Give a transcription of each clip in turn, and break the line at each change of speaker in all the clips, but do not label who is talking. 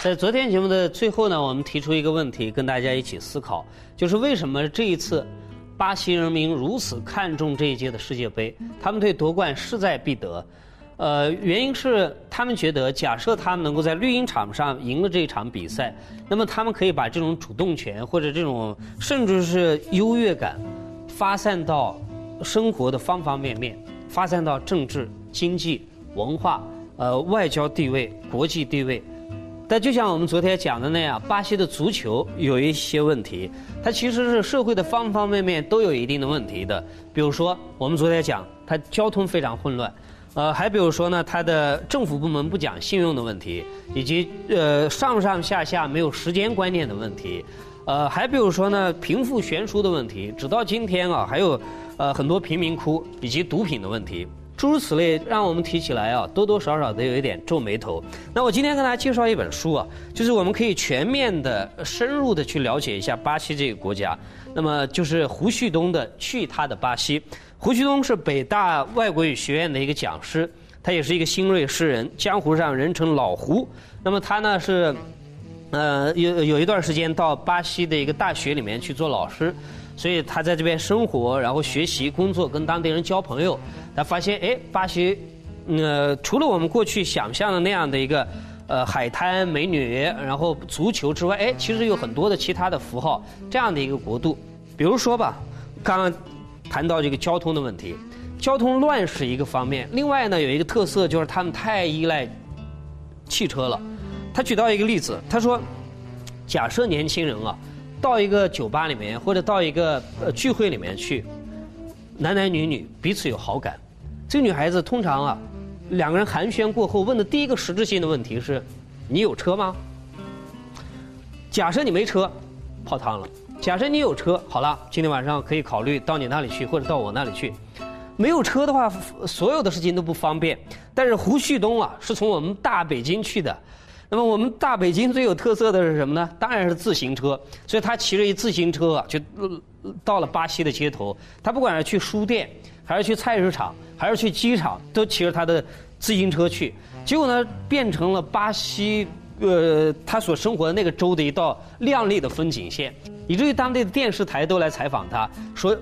在昨天节目的最后呢，我们提出一个问题，跟大家一起思考，就是为什么这一次巴西人民如此看重这一届的世界杯？他们对夺冠势在必得。呃，原因是他们觉得，假设他们能够在绿茵场上赢了这一场比赛，那么他们可以把这种主动权或者这种甚至是优越感发散到生活的方方面面，发散到政治、经济、文化、呃外交地位、国际地位。但就像我们昨天讲的那样，巴西的足球有一些问题，它其实是社会的方方面面都有一定的问题的。比如说，我们昨天讲，它交通非常混乱，呃，还比如说呢，它的政府部门不讲信用的问题，以及呃上上下下没有时间观念的问题，呃，还比如说呢，贫富悬殊的问题，直到今天啊，还有呃很多贫民窟以及毒品的问题。诸如此类，让我们提起来啊，多多少少都有一点皱眉头。那我今天跟大家介绍一本书啊，就是我们可以全面的、深入的去了解一下巴西这个国家。那么就是胡旭东的《去他的巴西》。胡旭东是北大外国语学院的一个讲师，他也是一个新锐诗人，江湖上人称老胡。那么他呢是，呃，有有一段时间到巴西的一个大学里面去做老师。所以他在这边生活，然后学习、工作，跟当地人交朋友。他发现，哎，巴西，呃，除了我们过去想象的那样的一个，呃，海滩、美女，然后足球之外，哎，其实有很多的其他的符号，这样的一个国度。比如说吧，刚刚谈到这个交通的问题，交通乱是一个方面。另外呢，有一个特色就是他们太依赖汽车了。他举到一个例子，他说，假设年轻人啊。到一个酒吧里面，或者到一个呃聚会里面去，男男女女彼此有好感，这个女孩子通常啊，两个人寒暄过后问的第一个实质性的问题是：你有车吗？假设你没车，泡汤了；假设你有车，好了，今天晚上可以考虑到你那里去，或者到我那里去。没有车的话，所有的事情都不方便。但是胡旭东啊，是从我们大北京去的。那么我们大北京最有特色的是什么呢？当然是自行车。所以他骑着一自行车啊，就到了巴西的街头。他不管是去书店，还是去菜市场，还是去机场，都骑着他的自行车去。结果呢，变成了巴西呃他所生活的那个州的一道亮丽的风景线，以至于当地的电视台都来采访他，说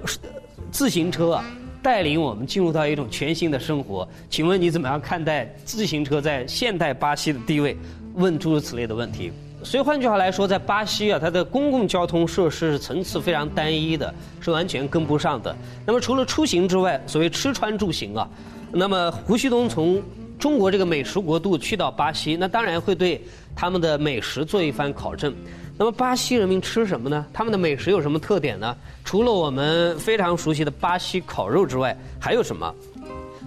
自行车啊带领我们进入到一种全新的生活。请问你怎么样看待自行车在现代巴西的地位？问诸如此类的问题，所以换句话来说，在巴西啊，它的公共交通设施是层次非常单一的，是完全跟不上的。那么除了出行之外，所谓吃穿住行啊，那么胡旭东从中国这个美食国度去到巴西，那当然会对他们的美食做一番考证。那么巴西人民吃什么呢？他们的美食有什么特点呢？除了我们非常熟悉的巴西烤肉之外，还有什么？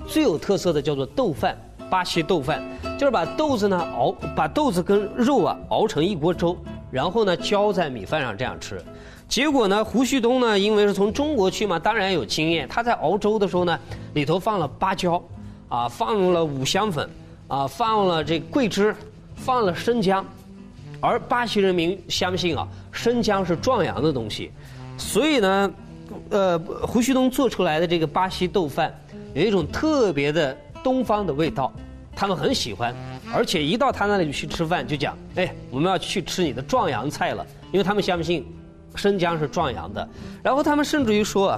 最有特色的叫做豆饭。巴西豆饭就是把豆子呢熬，把豆子跟肉啊熬成一锅粥，然后呢浇在米饭上这样吃。结果呢，胡旭东呢，因为是从中国去嘛，当然有经验。他在熬粥的时候呢，里头放了芭蕉，啊，放了五香粉，啊，放了这桂枝，放了生姜。而巴西人民相信啊，生姜是壮阳的东西，所以呢，呃，胡旭东做出来的这个巴西豆饭有一种特别的。东方的味道，他们很喜欢，而且一到他那里去吃饭，就讲：“哎，我们要去吃你的壮阳菜了。”因为他们相信生姜是壮阳的。然后他们甚至于说：“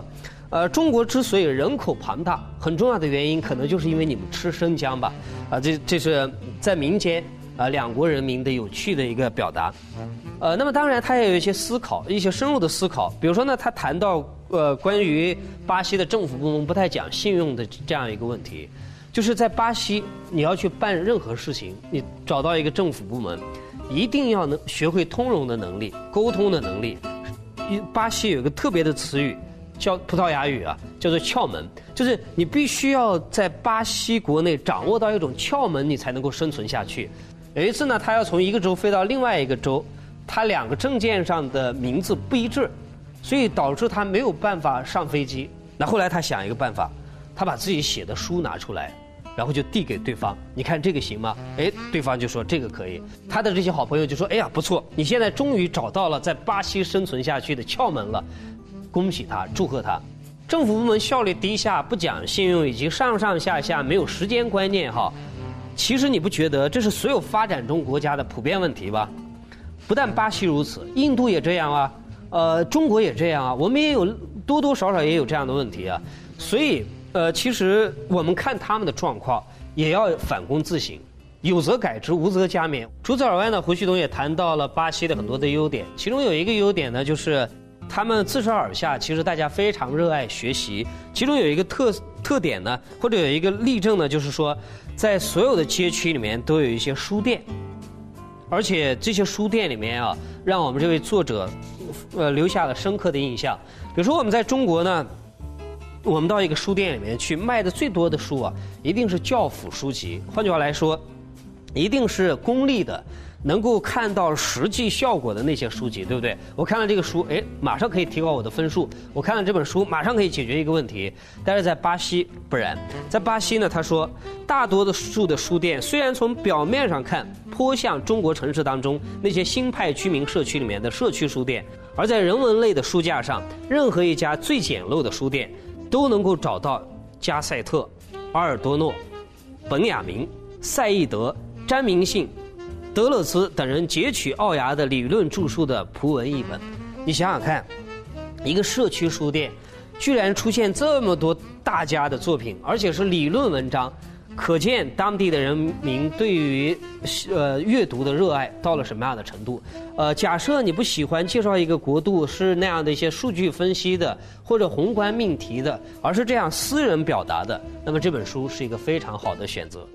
呃，中国之所以人口庞大，很重要的原因可能就是因为你们吃生姜吧？”啊，这这是在民间啊两国人民的有趣的一个表达。呃，那么当然他也有一些思考，一些深入的思考。比如说呢，他谈到呃关于巴西的政府部门不太讲信用的这样一个问题。就是在巴西，你要去办任何事情，你找到一个政府部门，一定要能学会通融的能力、沟通的能力。巴西有一个特别的词语，叫葡萄牙语啊，叫做窍门，就是你必须要在巴西国内掌握到一种窍门，你才能够生存下去。有一次呢，他要从一个州飞到另外一个州，他两个证件上的名字不一致，所以导致他没有办法上飞机。那后来他想一个办法，他把自己写的书拿出来。然后就递给对方，你看这个行吗？哎，对方就说这个可以。他的这些好朋友就说：“哎呀，不错，你现在终于找到了在巴西生存下去的窍门了，恭喜他，祝贺他。”政府部门效率低下，不讲信用，以及上上下下没有时间观念，哈，其实你不觉得这是所有发展中国家的普遍问题吧？不但巴西如此，印度也这样啊，呃，中国也这样啊，我们也有多多少少也有这样的问题啊。所以，呃，其实我们看他们的状况，也要反躬自省，有则改之，无则加勉。除此而外呢，胡旭东也谈到了巴西的很多的优点，其中有一个优点呢，就是他们自上而下，其实大家非常热爱学习。其中有一个特特点呢，或者有一个例证呢，就是说，在所有的街区里面都有一些书店，而且这些书店里面啊，让我们这位作者呃留下了深刻的印象。比如说我们在中国呢。我们到一个书店里面去，卖的最多的书啊，一定是教辅书籍。换句话来说，一定是功利的，能够看到实际效果的那些书籍，对不对？我看了这个书，哎，马上可以提高我的分数。我看了这本书，马上可以解决一个问题。但是在巴西不然，在巴西呢，他说，大多的数的书店虽然从表面上看颇像中国城市当中那些新派居民社区里面的社区书店，而在人文类的书架上，任何一家最简陋的书店。都能够找到加塞特、阿尔多诺、本雅明、赛义德、詹明信、德勒兹等人截取奥牙的理论著述的葡文译本。你想想看，一个社区书店居然出现这么多大家的作品，而且是理论文章。可见当地的人民对于呃阅读的热爱到了什么样的程度？呃，假设你不喜欢介绍一个国度是那样的一些数据分析的或者宏观命题的，而是这样私人表达的，那么这本书是一个非常好的选择。